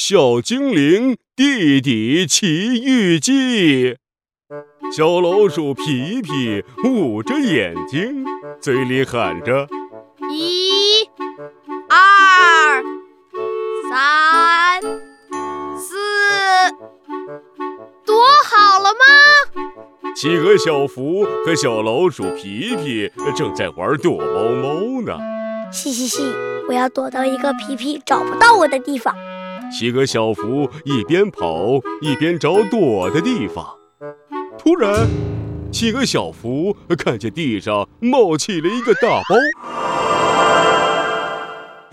小精灵弟弟奇遇记》。小老鼠皮皮捂着眼睛，嘴里喊着：“一、二、三、四，躲好了吗？”企鹅小福和小老鼠皮皮正在玩躲猫猫呢。嘻嘻嘻，我要躲到一个皮皮找不到我的地方。企鹅小福一边跑一边找躲的地方。突然，企鹅小福看见地上冒起了一个大包，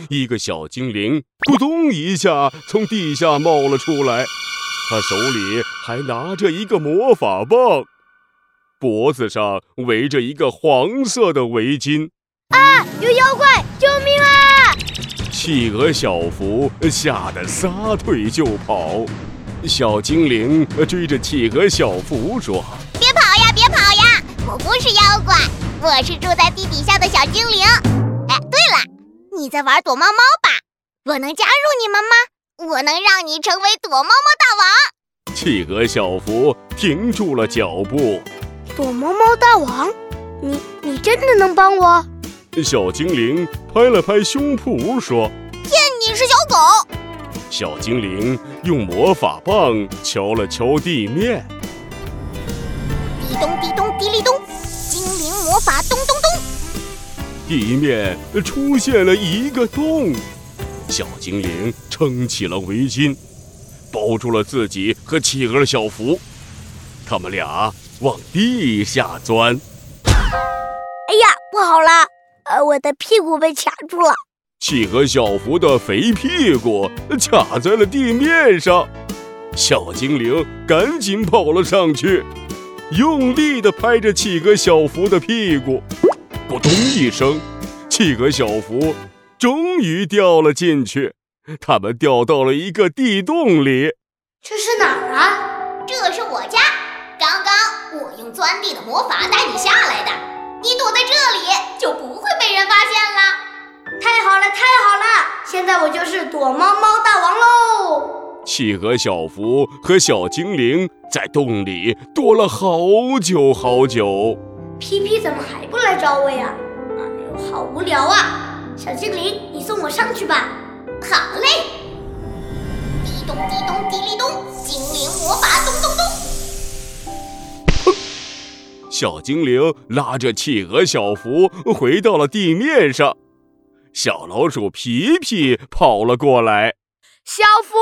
一个小精灵咕咚一下从地下冒了出来，他手里还拿着一个魔法棒，脖子上围着一个黄色的围巾。啊！有妖怪！救命啊！企鹅小福吓得撒腿就跑，小精灵追着企鹅小福说：“别跑呀，别跑呀！我不是妖怪，我是住在地底下的小精灵。哎，对了，你在玩躲猫猫吧？我能加入你们吗？我能让你成为躲猫猫大王。”企鹅小福停住了脚步。躲猫猫大王，你你真的能帮我？小精灵拍了拍胸脯说：“骗你是小狗。”小精灵用魔法棒敲了敲地面，滴咚滴咚滴哩咚，精灵魔法咚咚咚，地面出现了一个洞。小精灵撑起了围巾，包住了自己和企鹅小福，他们俩往地下钻。哎呀，不好了！呃，我的屁股被卡住了。企鹅小福的肥屁股卡在了地面上，小精灵赶紧跑了上去，用力地拍着企鹅小福的屁股，咕咚一声，企鹅小福终于掉了进去。他们掉到了一个地洞里。这是哪儿啊？这是我家。刚刚我用钻地的魔法带你下来的，你躲在这里就不会被人发现了。太好了，太好了！现在我就是躲猫猫大王喽！企鹅小福和小精灵在洞里躲了好久好久。皮皮怎么还不来找我呀？哎呦，好无聊啊！小精灵，你送我上去吧。好嘞！小精灵拉着企鹅小福回到了地面上。小老鼠皮皮跑了过来，小福，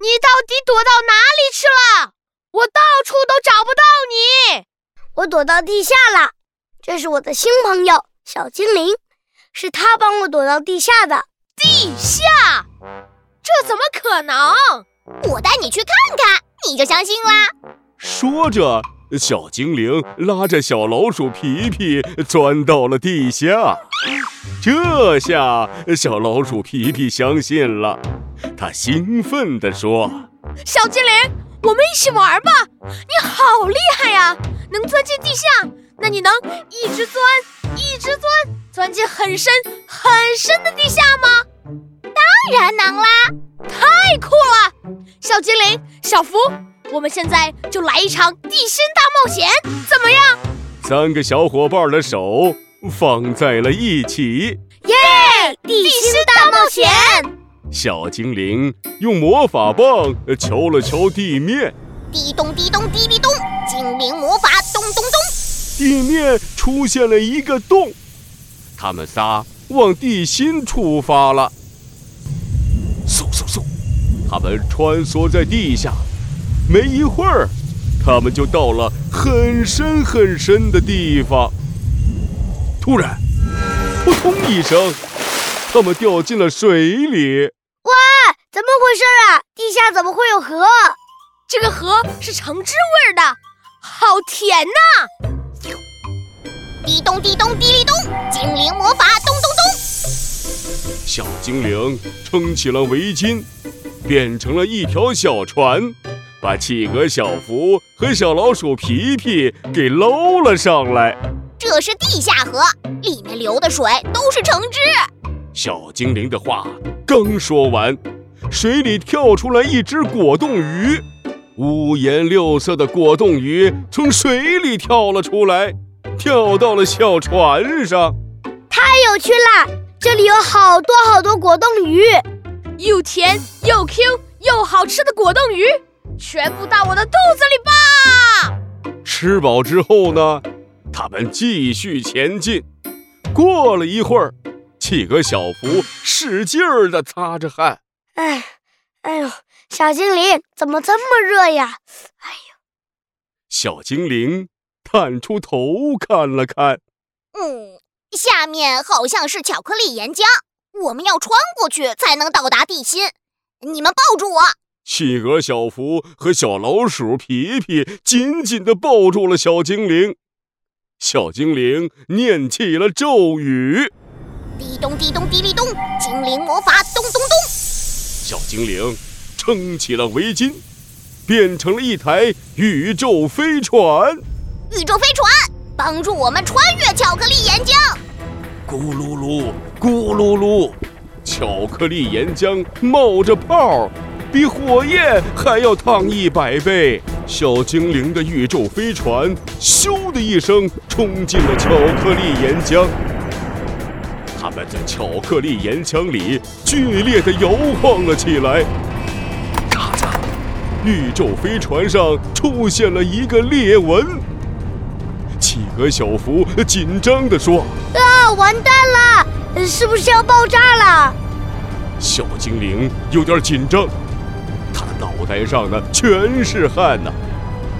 你到底躲到哪里去了？我到处都找不到你。我躲到地下了。这是我的新朋友小精灵，是他帮我躲到地下的。地下？这怎么可能？我带你去看看，你就相信啦。说着，小精灵拉着小老鼠皮皮钻到了地下。这下小老鼠皮皮相信了，他兴奋地说：“小精灵，我们一起玩吧！你好厉害呀，能钻进地下，那你能一直钻，一直钻，钻进很深很深的地下吗？”“当然能啦，太酷了！”小精灵，小福，我们现在就来一场地心大冒险，怎么样？三个小伙伴的手。放在了一起，耶！地心大冒险。小精灵用魔法棒敲了敲地面，滴咚滴咚滴滴咚，精灵魔法咚咚咚，地面出现了一个洞。他们仨往地心出发了，嗖嗖嗖，他们穿梭在地下，没一会儿，他们就到了很深很深的地方。突然，扑通一声，他们掉进了水里。哇，怎么回事啊？地下怎么会有河？这个河是橙汁味的，好甜呐！滴咚滴咚滴哩咚，精灵魔法咚咚咚。小精灵撑起了围巾，变成了一条小船，把企鹅小福和小老鼠皮皮给捞了上来。这是地下河，里面流的水都是橙汁。小精灵的话刚说完，水里跳出来一只果冻鱼，五颜六色的果冻鱼从水里跳了出来，跳到了小船上。太有趣了！这里有好多好多果冻鱼，又甜又 Q 又好吃的果冻鱼，全部到我的肚子里吧！吃饱之后呢，他们继续前进。过了一会儿，企鹅小福使劲儿地擦着汗。哎，哎呦，小精灵怎么这么热呀？哎呦，小精灵探出头看了看，嗯，下面好像是巧克力岩浆，我们要穿过去才能到达地心。你们抱住我！企鹅小福和小老鼠皮皮紧紧地抱住了小精灵。小精灵念起了咒语：滴咚滴咚滴哩咚，精灵魔法咚咚咚。小精灵撑起了围巾，变成了一台宇宙飞船。宇宙飞船帮助我们穿越巧克力岩浆。咕噜噜，咕噜噜，巧克力岩浆冒着泡，比火焰还要烫一百倍。小精灵的宇宙飞船咻的一声冲进了巧克力岩浆，他们在巧克力岩浆里剧烈地摇晃了起来。咔嚓！宇宙飞船上出现了一个裂纹。企鹅小福紧张地说。啊，完蛋了！是不是要爆炸了？小精灵有点紧张，他的脑袋上呢全是汗呐。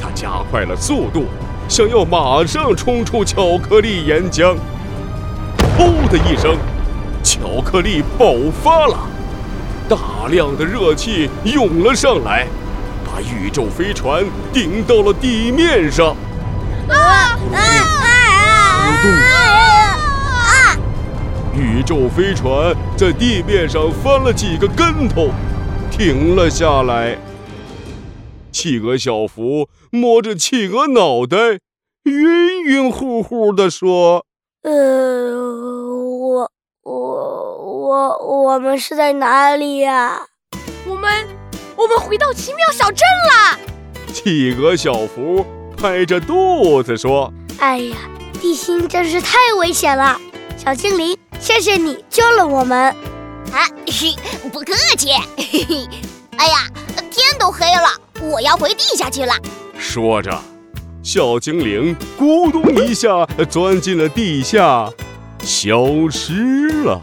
他加快了速度，想要马上冲出巧克力岩浆。噗的一声，巧克力爆发了，大量的热气涌了上来，把宇宙飞船顶到了地面上。啊啊啊啊！宇宙飞船在地面上翻了几个跟头，停了下来。企鹅小福摸着企鹅脑袋，晕晕乎乎地说：“呃，我我我我们是在哪里呀？我们我们回到奇妙小镇了。”企鹅小福拍着肚子说：“哎呀，地心真是太危险了！小精灵，谢谢你救了我们。啊，嘿不客气。嘿嘿，哎呀，天都黑了。”我要回地下去了。说着，小精灵咕咚一下钻进了地下，消失了。